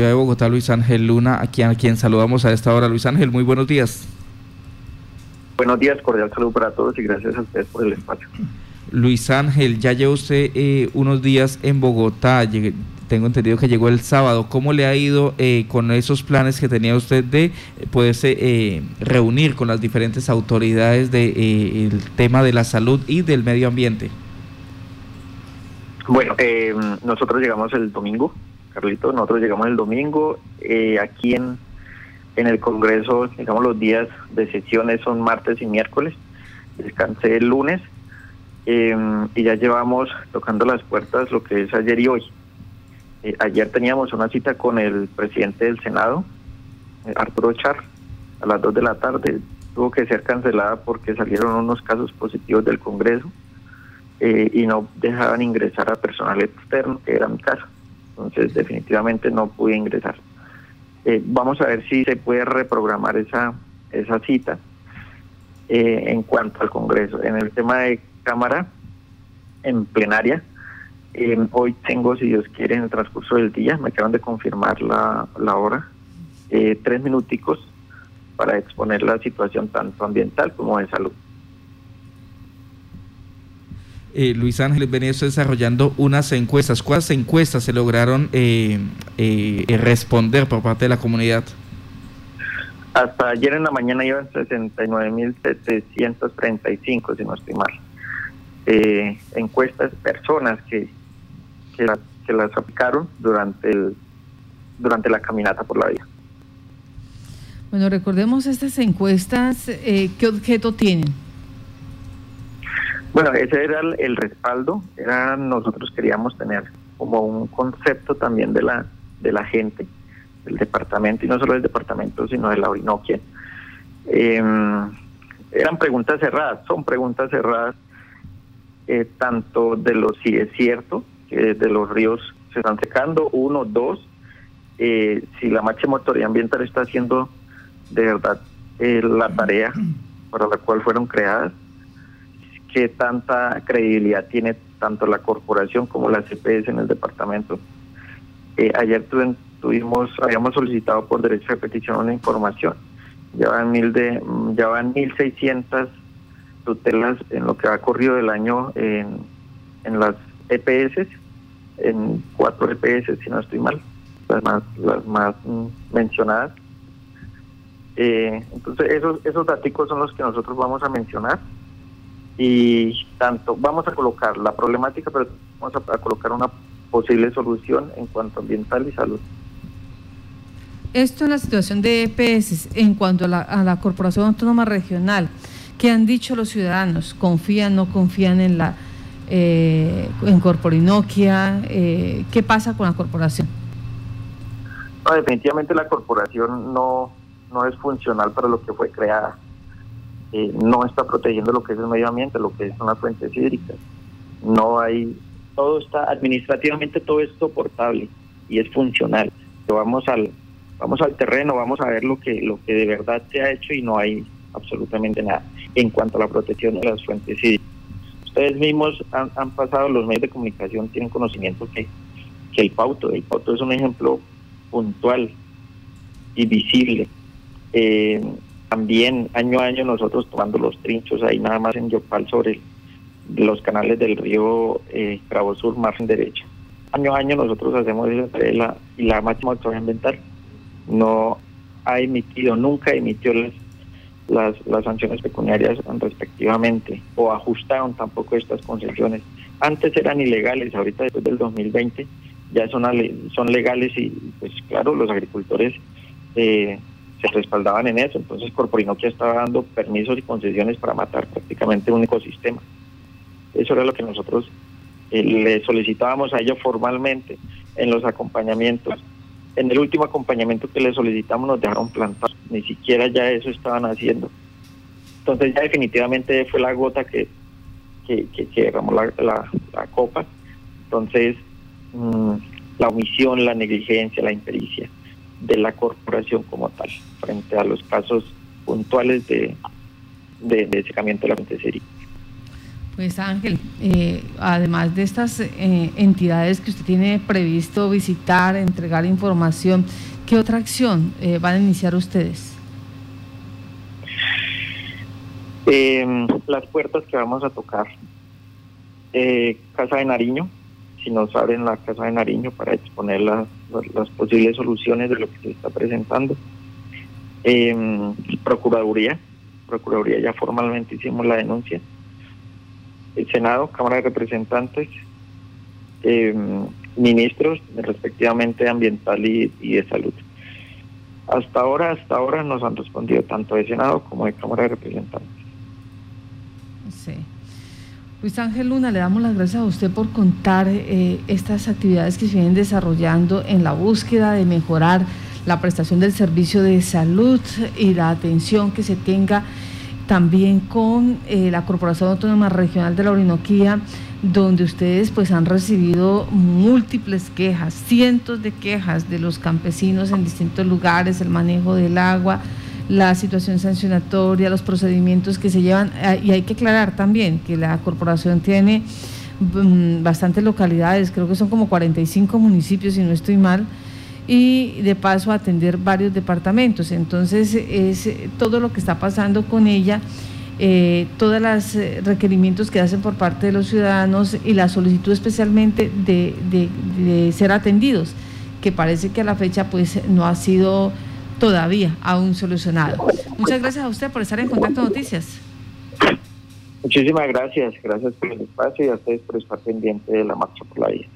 de Bogotá, Luis Ángel Luna, a quien, a quien saludamos a esta hora. Luis Ángel, muy buenos días. Buenos días, cordial saludo para todos y gracias a ustedes por el espacio. Luis Ángel, ya lleva usted eh, unos días en Bogotá, tengo entendido que llegó el sábado. ¿Cómo le ha ido eh, con esos planes que tenía usted de eh, poderse reunir con las diferentes autoridades del tema de la salud y del medio ambiente? Bueno, nosotros llegamos el domingo Carlito, nosotros llegamos el domingo, eh, aquí en, en el Congreso, digamos los días de sesiones son martes y miércoles, descansé el lunes em, y ya llevamos tocando las puertas lo que es ayer y hoy. Eh, ayer teníamos una cita con el presidente del Senado, eh, Arturo Char, a las 2 de la tarde. Tuvo que ser cancelada porque salieron unos casos positivos del Congreso y no dejaban ingresar a personal externo, que era mi caso entonces definitivamente no pude ingresar. Eh, vamos a ver si se puede reprogramar esa, esa cita eh, en cuanto al Congreso. En el tema de Cámara, en plenaria, eh, hoy tengo, si Dios quiere, en el transcurso del día, me acaban de confirmar la, la hora, tres minuticos para exponer la situación tanto ambiental como de salud. Eh, Luis Ángel venía desarrollando unas encuestas. ¿Cuántas encuestas se lograron eh, eh, responder por parte de la comunidad? Hasta ayer en la mañana iban 69.735, si no estoy mal. Eh, encuestas, personas que, que, que, las aplicaron durante, el, durante la caminata por la vía. Bueno, recordemos estas encuestas, ¿qué objeto tienen? Bueno, ese era el, respaldo, era nosotros queríamos tener como un concepto también de la de la gente del departamento y no solo del departamento sino de la Orinoquia. Em, eran preguntas cerradas, son preguntas cerradas eh, tanto de los si es cierto que de los ríos se están secando, uno, dos, eh, si la máxima autoridad ambiental está haciendo de verdad eh, la tarea para la cual fueron creadas qué tanta credibilidad tiene tanto la corporación como la CPS en el departamento. Eh, ayer tuvimos, habíamos solicitado por derecho de petición una información. Ya van mil de, ya van mil seiscientas tutelas en lo que ha corrido del año en, en las EPS, en cuatro EPS si no estoy mal, las más, las más mencionadas. Eh, entonces esos, esos datos son los que nosotros vamos a mencionar y tanto vamos a colocar la problemática, pero vamos a, colocar una posible solución en cuanto ambiental y salud. Esto en la situación de EPS, en cuanto a la, Corporación Autónoma Regional, ¿qué han dicho los ciudadanos? ¿Confían, no confían en la eh, en Corporinoquia? Eh, ¿Qué pasa con la corporación? definitivamente la corporación no, no es funcional para lo que fue creada eh, no está protegiendo lo que es el medio ambiente, lo que es una fuente hídricas. No hay, todo está, administrativamente todo es soportable y es funcional. Vamos al, vamos al terreno, vamos a ver lo que, lo que de verdad se ha hecho y no hay absolutamente nada en cuanto a la protección de las fuentes hídricas. Ustedes mismos han, han pasado, los medios de comunicación tienen conocimiento que, que el Pauto, el Pauto es un ejemplo puntual y visible. Eh, también año a año nosotros tomando los trinchos ahí nada más en Yopal sobre los canales del río eh, Sur, margen derecha. Año a año nosotros hacemos eso la, y la máxima autoridad ambiental no ha emitido, nunca emitió las, las, las sanciones pecuniarias respectivamente o ajustaron tampoco estas concesiones. Antes eran ilegales, ahorita después del 2020 ya son, son legales y pues claro, los agricultores eh, se respaldaban en eso. Entonces Corporinoquia estaba dando permisos y concesiones para matar prácticamente un ecosistema. Eso era lo que nosotros eh, le solicitábamos a ellos formalmente en los acompañamientos. En el último acompañamiento que le solicitamos nos dejaron plantar, ni siquiera ya eso estaban haciendo. Entonces ya definitivamente fue la gota que, que, que, derramó la, la, copa. Entonces mm, la omisión, la negligencia, la impericia de la corporación como tal, frente a los casos puntuales de, de, de secamiento de la fuente Pues Ángel, eh, además de estas eh, entidades que usted tiene previsto visitar, entregar información, ¿qué otra acción eh, van a iniciar ustedes? Em, las puertas que vamos a tocar. Casa de Nariño, si nos abren la Casa de Nariño para exponer las, las posibles soluciones de lo que se está presentando. Em, Procuraduría, Procuraduría ya formalmente hicimos la denuncia el Senado, Cámara de Representantes, eh, ministros, respectivamente de Ambiental y, de Salud. Hasta ahora, hasta ahora nos han respondido tanto de Senado como de Cámara de Representantes. Sí. Luis Ángel Luna, le damos las gracias a usted por contar eh, estas actividades que se vienen desarrollando en la búsqueda de mejorar la prestación del servicio de salud y la atención que se tenga también con eh, la Corporación Autónoma Regional de la Orinoquía, donde ustedes pues han recibido múltiples quejas, cientos de quejas de los campesinos en distintos lugares, el manejo del agua, la situación sancionatoria, los procedimientos que se llevan, eh, y hay que aclarar también que la corporación tiene mm, bastantes localidades, creo que son como 45 municipios, si no estoy mal, y de paso atender varios departamentos. Entonces es eh, todo lo que está pasando con ella, eh, todos los eh, requerimientos que hacen por parte de los ciudadanos y la solicitud especialmente de, de, ser atendidos, que parece que a la fecha pues no ha sido todavía aún solucionado. Muchas gracias a usted por estar en Contacto Noticias. Muchísimas gracias, gracias por el espacio y a ustedes por estar pendiente de la marcha por la vida.